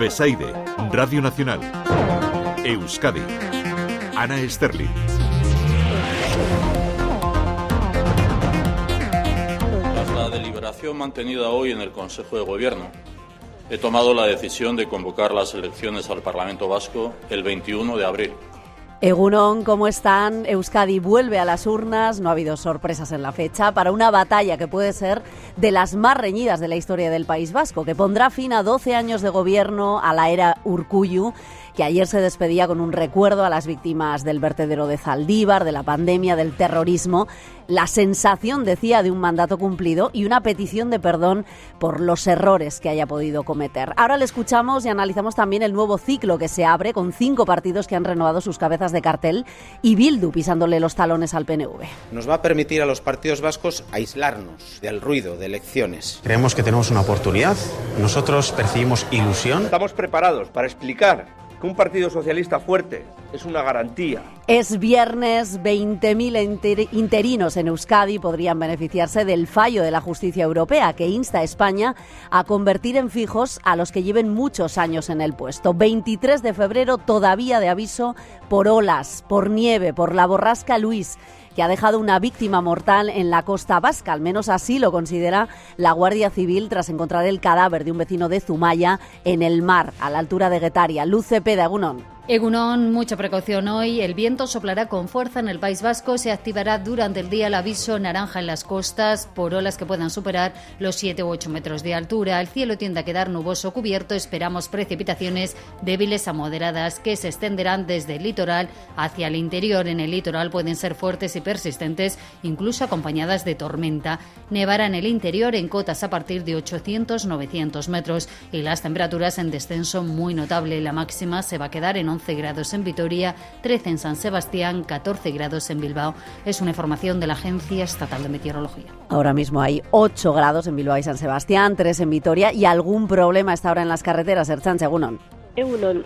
Besaide, Radio Nacional. Euskadi. Ana Sterling. Tras la deliberación mantenida hoy en el Consejo de Gobierno, he tomado la decisión de convocar las elecciones al Parlamento Vasco el 21 de abril. Egunon, ¿cómo están? Euskadi vuelve a las urnas, no ha habido sorpresas en la fecha, para una batalla que puede ser de las más reñidas de la historia del País Vasco, que pondrá fin a 12 años de gobierno a la era Urcuyu que ayer se despedía con un recuerdo a las víctimas del vertedero de Zaldívar, de la pandemia, del terrorismo, la sensación, decía, de un mandato cumplido y una petición de perdón por los errores que haya podido cometer. Ahora le escuchamos y analizamos también el nuevo ciclo que se abre con cinco partidos que han renovado sus cabezas de cartel y Bildu pisándole los talones al PNV. Nos va a permitir a los partidos vascos aislarnos del ruido de elecciones. Creemos que tenemos una oportunidad. Nosotros percibimos ilusión. Estamos preparados para explicar que un partido socialista fuerte es una garantía. Es viernes, 20.000 interinos en Euskadi podrían beneficiarse del fallo de la justicia europea que insta a España a convertir en fijos a los que lleven muchos años en el puesto. 23 de febrero todavía de aviso por olas, por nieve, por la borrasca Luis que ha dejado una víctima mortal en la costa vasca. Al menos así lo considera la Guardia Civil tras encontrar el cadáver de un vecino de Zumaya en el mar, a la altura de Guetaria. Luce Pedagunón. Egunon, mucha precaución hoy. El viento soplará con fuerza en el País Vasco. Se activará durante el día el aviso naranja en las costas por olas que puedan superar los 7 u 8 metros de altura. El cielo tiende a quedar nuboso cubierto. Esperamos precipitaciones débiles a moderadas que se extenderán desde el litoral hacia el interior. En el litoral pueden ser fuertes y persistentes, incluso acompañadas de tormenta. Nevará en el interior en cotas a partir de 800-900 metros y las temperaturas en descenso muy notable. La máxima se va a quedar en 11 grados en Vitoria, 13 en San Sebastián, 14 grados en Bilbao. Es una información de la Agencia Estatal de Meteorología. Ahora mismo hay 8 grados en Bilbao y San Sebastián, 3 en Vitoria y algún problema está ahora en las carreteras, Erchan Segunon.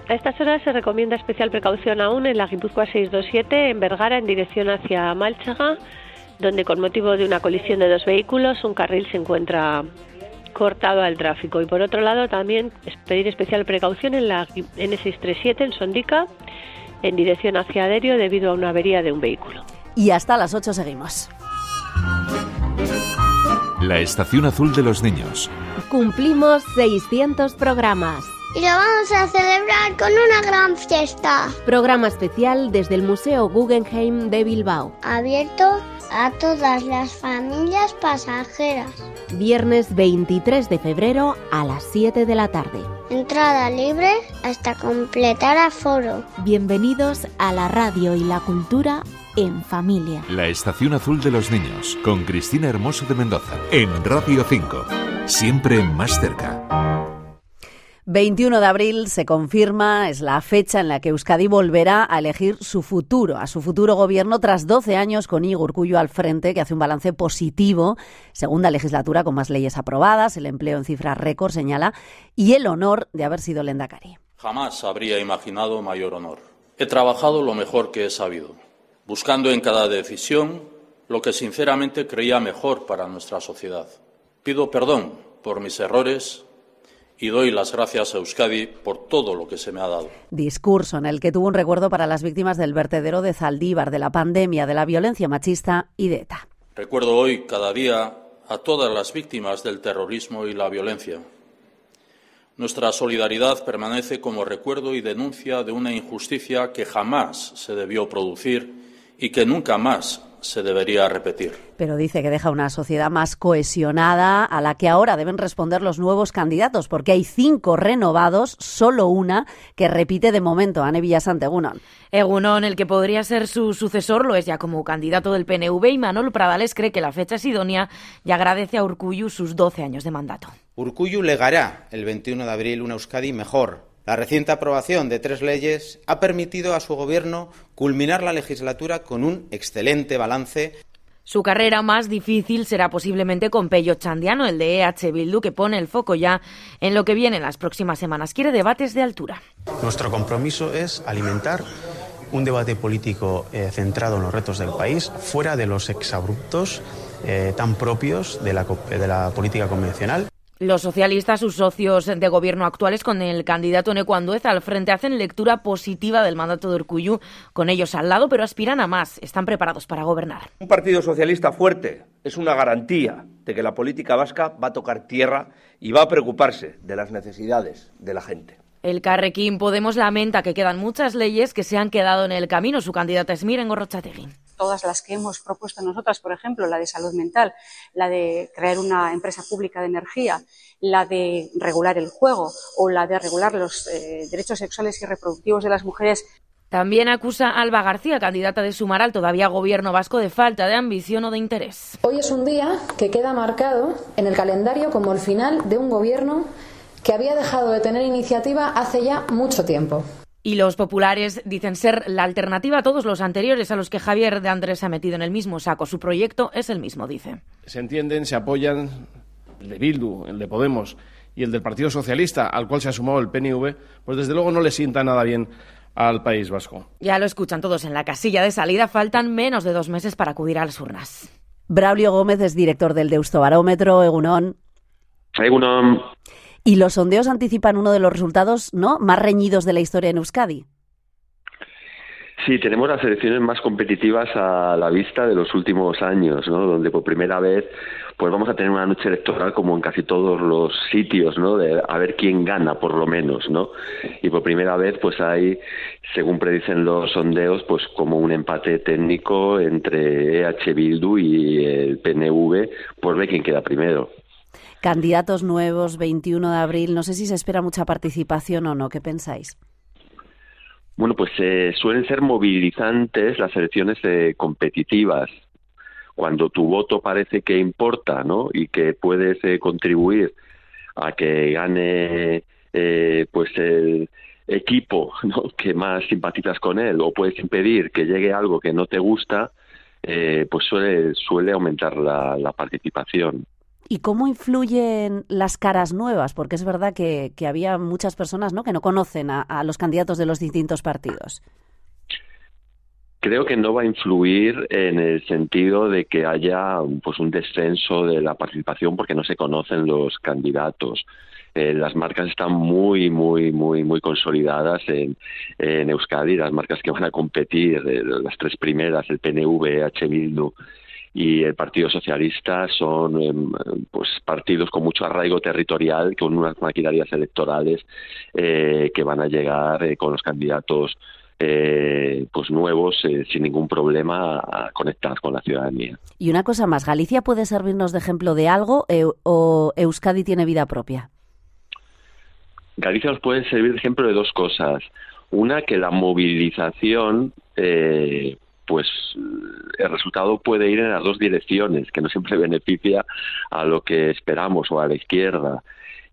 A estas horas se recomienda especial precaución aún en la Guipúzcoa 627 en Vergara en dirección hacia Malchaga, donde con motivo de una colisión de dos vehículos un carril se encuentra cortado al tráfico. Y por otro lado, también pedir especial precaución en la N637 en Sondica, en dirección hacia Aderio, debido a una avería de un vehículo. Y hasta las 8 seguimos. La Estación Azul de los Niños. Cumplimos 600 programas. Y lo vamos a celebrar con una gran fiesta. Programa especial desde el Museo Guggenheim de Bilbao. Abierto a todas las familias pasajeras. Viernes 23 de febrero a las 7 de la tarde. Entrada libre hasta completar aforo. Bienvenidos a la radio y la cultura en familia. La Estación Azul de los Niños con Cristina Hermoso de Mendoza en Radio 5. Siempre más cerca. 21 de abril se confirma, es la fecha en la que Euskadi volverá a elegir su futuro, a su futuro gobierno tras 12 años con Igor Cuyo al frente, que hace un balance positivo, segunda legislatura con más leyes aprobadas, el empleo en cifras récord señala, y el honor de haber sido Lendakari. Jamás habría imaginado mayor honor. He trabajado lo mejor que he sabido, buscando en cada decisión lo que sinceramente creía mejor para nuestra sociedad. Pido perdón por mis errores y doy las gracias a Euskadi por todo lo que se me ha dado. Discurso en el que tuvo un recuerdo para las víctimas del vertedero de Zaldívar, de la pandemia, de la violencia machista y de ETA. Recuerdo hoy cada día a todas las víctimas del terrorismo y la violencia. Nuestra solidaridad permanece como recuerdo y denuncia de una injusticia que jamás se debió producir y que nunca más se debería repetir. Pero dice que deja una sociedad más cohesionada a la que ahora deben responder los nuevos candidatos, porque hay cinco renovados, solo una que repite de momento, Ane Villasante Egunon. Egunon, el que podría ser su sucesor, lo es ya como candidato del PNV y Manuel Pradales cree que la fecha es idónea y agradece a Urcuyu sus 12 años de mandato. Urcuyu legará el 21 de abril una Euskadi mejor, la reciente aprobación de tres leyes ha permitido a su gobierno culminar la legislatura con un excelente balance. Su carrera más difícil será posiblemente con Pello Chandiano, el de EH Bildu, que pone el foco ya en lo que viene en las próximas semanas. Quiere debates de altura. Nuestro compromiso es alimentar un debate político eh, centrado en los retos del país, fuera de los exabruptos eh, tan propios de la, de la política convencional. Los socialistas, sus socios de gobierno actuales, con el candidato Necuanduez al frente, hacen lectura positiva del mandato de Urcuyu, con ellos al lado, pero aspiran a más. Están preparados para gobernar. Un partido socialista fuerte es una garantía de que la política vasca va a tocar tierra y va a preocuparse de las necesidades de la gente. El Carrequín Podemos lamenta que quedan muchas leyes que se han quedado en el camino. Su candidata es Miren Gorrochategui. Todas las que hemos propuesto nosotras, por ejemplo, la de salud mental, la de crear una empresa pública de energía, la de regular el juego o la de regular los eh, derechos sexuales y reproductivos de las mujeres. También acusa Alba García, candidata de Sumar al todavía gobierno vasco, de falta de ambición o de interés. Hoy es un día que queda marcado en el calendario como el final de un gobierno que había dejado de tener iniciativa hace ya mucho tiempo. Y los populares dicen ser la alternativa a todos los anteriores a los que Javier de Andrés se ha metido en el mismo saco. Su proyecto es el mismo, dice. Se entienden, se apoyan el de Bildu, el de Podemos y el del Partido Socialista, al cual se ha sumado el PNV, pues desde luego no le sienta nada bien al País Vasco. Ya lo escuchan todos en la casilla de salida. Faltan menos de dos meses para acudir a las urnas. Braulio Gómez es director del Deusto Barómetro. Egunon. Egunon. Y los sondeos anticipan uno de los resultados ¿no? más reñidos de la historia en Euskadi. Sí, tenemos las elecciones más competitivas a la vista de los últimos años, ¿no? donde por primera vez pues vamos a tener una noche electoral como en casi todos los sitios, ¿no? De a ver quién gana, por lo menos, ¿no? Y por primera vez, pues hay, según predicen los sondeos, pues como un empate técnico entre EH Bildu y el PNV, por ver quién queda primero. Candidatos nuevos, 21 de abril. No sé si se espera mucha participación o no. ¿Qué pensáis? Bueno, pues eh, suelen ser movilizantes las elecciones eh, competitivas. Cuando tu voto parece que importa, ¿no? Y que puedes eh, contribuir a que gane pues el equipo que más simpatizas con él o puedes impedir que llegue algo que no te gusta, pues suele, suele aumentar la participación. ¿Y cómo influyen las caras nuevas? Porque es verdad que, había muchas personas ¿no? que no conocen a, los candidatos de los distintos partidos. Creo que no va a influir en el sentido de que haya pues un descenso de la participación porque no se conocen los candidatos. Eh, las marcas están muy, muy, muy, muy consolidadas en, Euskadi. Las marcas que van a competir, eh, las tres primeras, el PNV, H. Bildu y el Partido Socialista son em, pues partidos con mucho arraigo territorial, con unas maquinarias electorales eh, que van a llegar eh, con los candidatos eh, pues nuevos sin ningún problema a conectar con la ciudadanía. Y una cosa más, ¿Galicia puede servirnos de ejemplo de algo o Euskadi tiene vida propia? Galicia nos puede servir de ejemplo de dos cosas. Una, que la movilización pues el resultado puede ir en las dos direcciones, que no siempre beneficia a lo que esperamos o a la izquierda.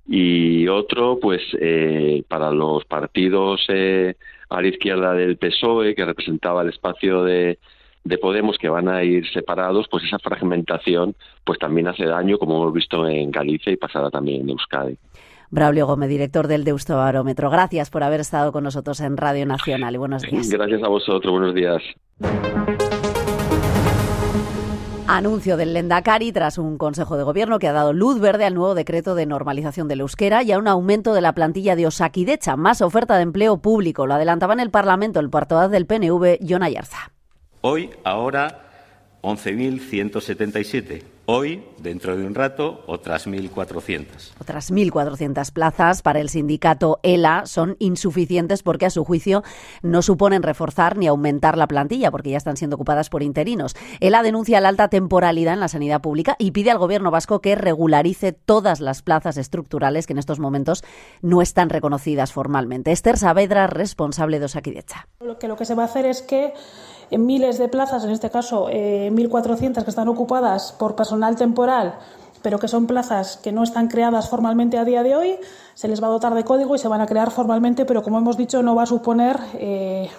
Y otro, pues eh, para los partidos eh, a la izquierda del PSOE, que representaba el espacio de, de Podemos que van a ir separados, pues esa fragmentación pues también hace daño, como hemos visto en Galicia y pasará también en Euskadi. Braulio Gómez, director del Deusto Barómetro. Gracias por haber estado con nosotros en Radio Nacional y buenos días. Gracias a vosotros, buenos días. Anuncio del Lendakari tras un Consejo de Gobierno que ha dado luz verde al nuevo decreto de normalización del euskera y a un aumento de la plantilla de Osakidecha, más oferta de empleo público. Lo adelantaba en el Parlamento el portavoz del PNV, John Ayarza. Hoy, ahora, 11.177 Hoy, dentro de un rato, otras 1.400. Otras 1.400 plazas para el sindicato ELA son insuficientes porque, a su juicio, no suponen reforzar ni aumentar la plantilla porque ya están siendo ocupadas por interinos. ELA denuncia la alta temporalidad en la sanidad pública y pide al Gobierno vasco que regularice todas las plazas estructurales que en estos momentos no están reconocidas formalmente. Esther Saavedra, responsable de Osakidecha. Lo que, lo que se va a hacer es que en miles de plazas, en este caso 1.400 eh, que están ocupadas por personal temporal, pero que son plazas que no están creadas formalmente a día de hoy, se les va a dotar de código y se van a crear formalmente, pero como hemos dicho, no va a suponer eh,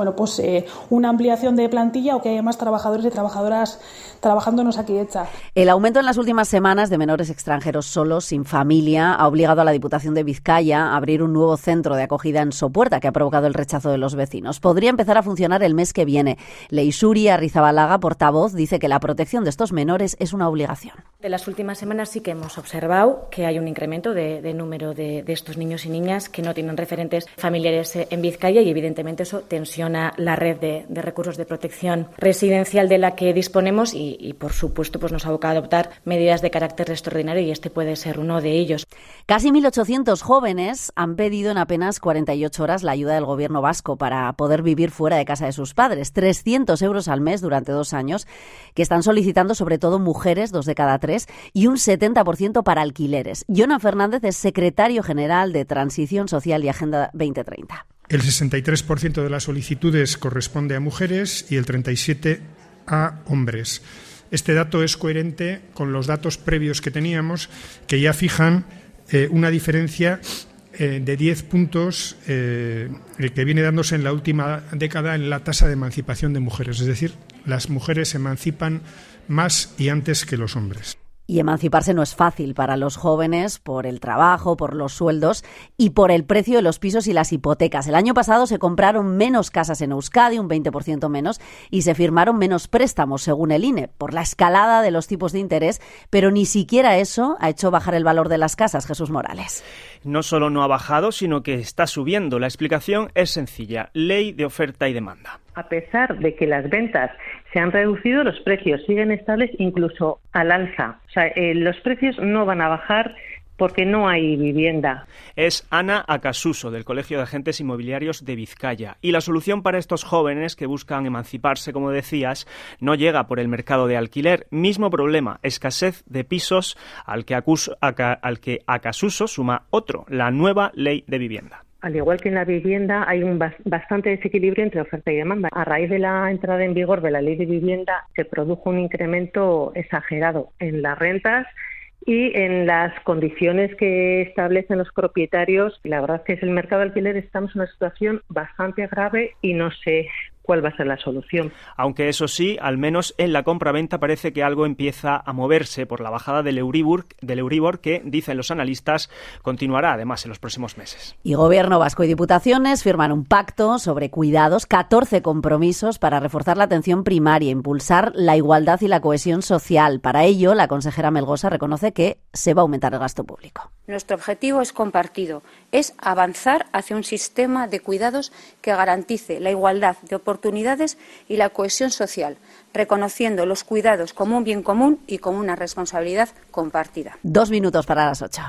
bueno, pues eh, una ampliación de plantilla o que haya más trabajadores y trabajadoras trabajando en Osakidecha. El aumento en las últimas semanas de menores extranjeros solos, sin familia, ha obligado a la Diputación de Vizcaya a abrir un nuevo centro de acogida en Sopuerta, que ha provocado el rechazo de los vecinos. Podría empezar a funcionar el mes que viene. Leisuri Arrizabalaga, portavoz, dice que la protección de estos menores es una obligación. De las últimas semanas sí que hemos observado que hay un incremento de, número de, estos niños y niñas que no tienen referentes familiares eh, en Vizcaya y evidentemente eso tensiona la red de, recursos de protección residencial de la que disponemos y, por supuesto pues nos aboca a adoptar medidas de carácter extraordinario y este puede ser uno de ellos. Casi 1.800 jóvenes han pedido en apenas 48 horas la ayuda del gobierno vasco para poder vivir fuera de casa de sus padres. 300 euros al mes durante dos años que están solicitando sobre todo mujeres, dos de cada tres, y un 70% para alquileres. Jona Fernández es secretario general de Transición Social y Agenda 2030. El 63% de las solicitudes corresponde a mujeres y el 37% a hombres. Este dato es coherente con los datos previos que teníamos, que ya fijan eh, una diferencia eh, de 10 puntos eh, que viene dándose en la última década en la tasa de emancipación de mujeres. Es decir, las mujeres se emancipan más y antes que los hombres. Y emanciparse no es fácil para los jóvenes por el trabajo, por los sueldos y por el precio de los pisos y las hipotecas. El año pasado se compraron menos casas en Euskadi, un 20% menos, y se firmaron menos préstamos, según el INE, por la escalada de los tipos de interés, pero ni siquiera eso ha hecho bajar el valor de las casas, Jesús Morales. No solo no ha bajado, sino que está subiendo. La explicación es sencilla, ley de oferta y demanda. A pesar de que las ventas se han reducido, los precios siguen estables incluso al alza. O sea, eh, los precios no van a bajar porque no hay vivienda. Es Ana Acasuso, del Colegio de Agentes Inmobiliarios de Vizcaya. Y la solución para estos jóvenes que buscan emanciparse, como decías, no llega por el mercado de alquiler. Mismo problema, escasez de pisos al que, al que Acasuso suma otro, la nueva ley de vivienda al igual que en la vivienda, hay un bastante desequilibrio entre oferta y demanda. A raíz de la entrada en vigor de la ley de vivienda, se produjo un incremento exagerado en las rentas y en las condiciones que establecen los propietarios. La verdad es que es el mercado de alquiler estamos en una situación bastante grave y no sé cuál va a ser la solución. Aunque eso sí, al menos en la compra-venta parece que algo empieza a moverse por la bajada del Euribor, del Euribor que, dicen los analistas, continuará además en los próximos meses. Y Gobierno Vasco y Diputaciones firman un pacto sobre cuidados, 14 compromisos para reforzar la atención primaria, impulsar la igualdad y la cohesión social. Para ello, la consejera Melgosa reconoce que se va a aumentar el gasto público. Nuestro objetivo es compartido, es avanzar hacia un sistema de cuidados que garantice la igualdad de oportunidades y la cohesión social, reconociendo los cuidados como un bien común y como una responsabilidad compartida. Dos minutos para las ocho.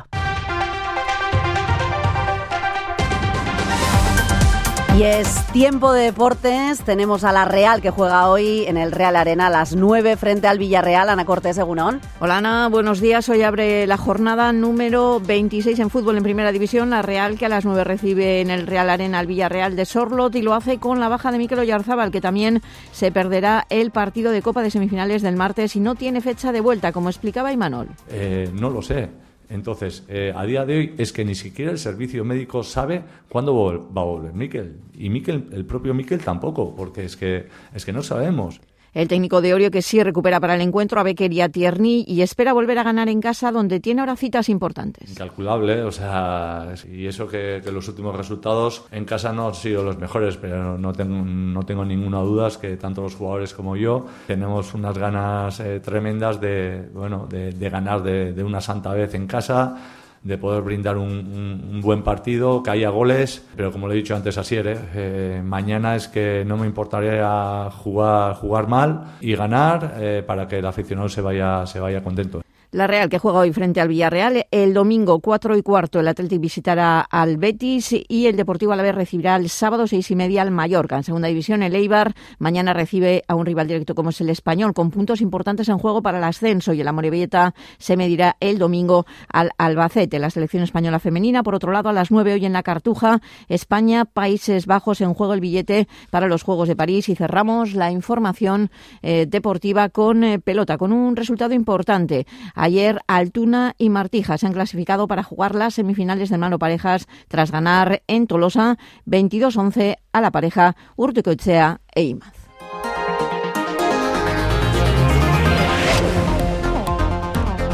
Y es tiempo de deportes. Tenemos a la Real que juega hoy en el Real Arena a las 9 frente al Villarreal. Ana Cortés, Egunón. Hola Ana, buenos días. Hoy abre la jornada número 26 en fútbol en Primera División. La Real que a las 9 recibe en el Real Arena al Villarreal de Sorlot y lo hace con la baja de Mikel Oyarzábal que también se perderá el partido de Copa de Semifinales del martes y no tiene fecha de vuelta, como explicaba Imanol. Eh, no lo sé. Entonces, eh, a día de hoy es que ni siquiera el servicio médico sabe cuándo va a volver Miquel. Y Miquel, el propio Miquel tampoco, porque es que, es que no sabemos. El técnico de Orio que sí recupera para el encuentro a Becker y Tierney y espera volver a ganar en casa donde tiene ahora citas importantes. Incalculable, o sea, y eso que, los últimos resultados en casa no han sido los mejores, pero no tengo, ninguna duda que tanto los jugadores como yo tenemos unas ganas eh, tremendas de, bueno, de, ganar de una santa vez en casa de poder brindar un, buen partido, que haya goles, pero como le he dicho antes a Siere, eh, mañana es que no me importaría jugar, jugar mal y ganar eh, para que el aficionado se vaya, se vaya contento. La Real que juega hoy frente al Villarreal. El domingo 4 y cuarto el Atlético visitará al Betis y el Deportivo Alavés recibirá el sábado seis y media al Mallorca. En segunda división el Eibar mañana recibe a un rival directo como es el Español con puntos importantes en juego para el ascenso y el Amorebieta se medirá el domingo al Albacete. La selección española femenina por otro lado a las 9 hoy en la Cartuja España Países Bajos en juego el billete para los Juegos de París y cerramos la información eh, deportiva con eh, pelota con un resultado importante. Ayer Altuna y Martija se han clasificado para jugar las semifinales de mano parejas tras ganar en Tolosa 22-11 a la pareja Urtecoechea e Imaz.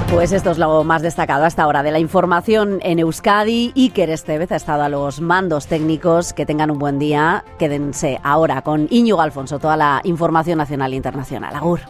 Pues esto es lo más destacado hasta ahora de la información en Euskadi. Iker Estevez ha estado a los mandos técnicos. Que tengan un buen día. Quédense ahora con Íñigo Alfonso, toda la información nacional e internacional. Agur.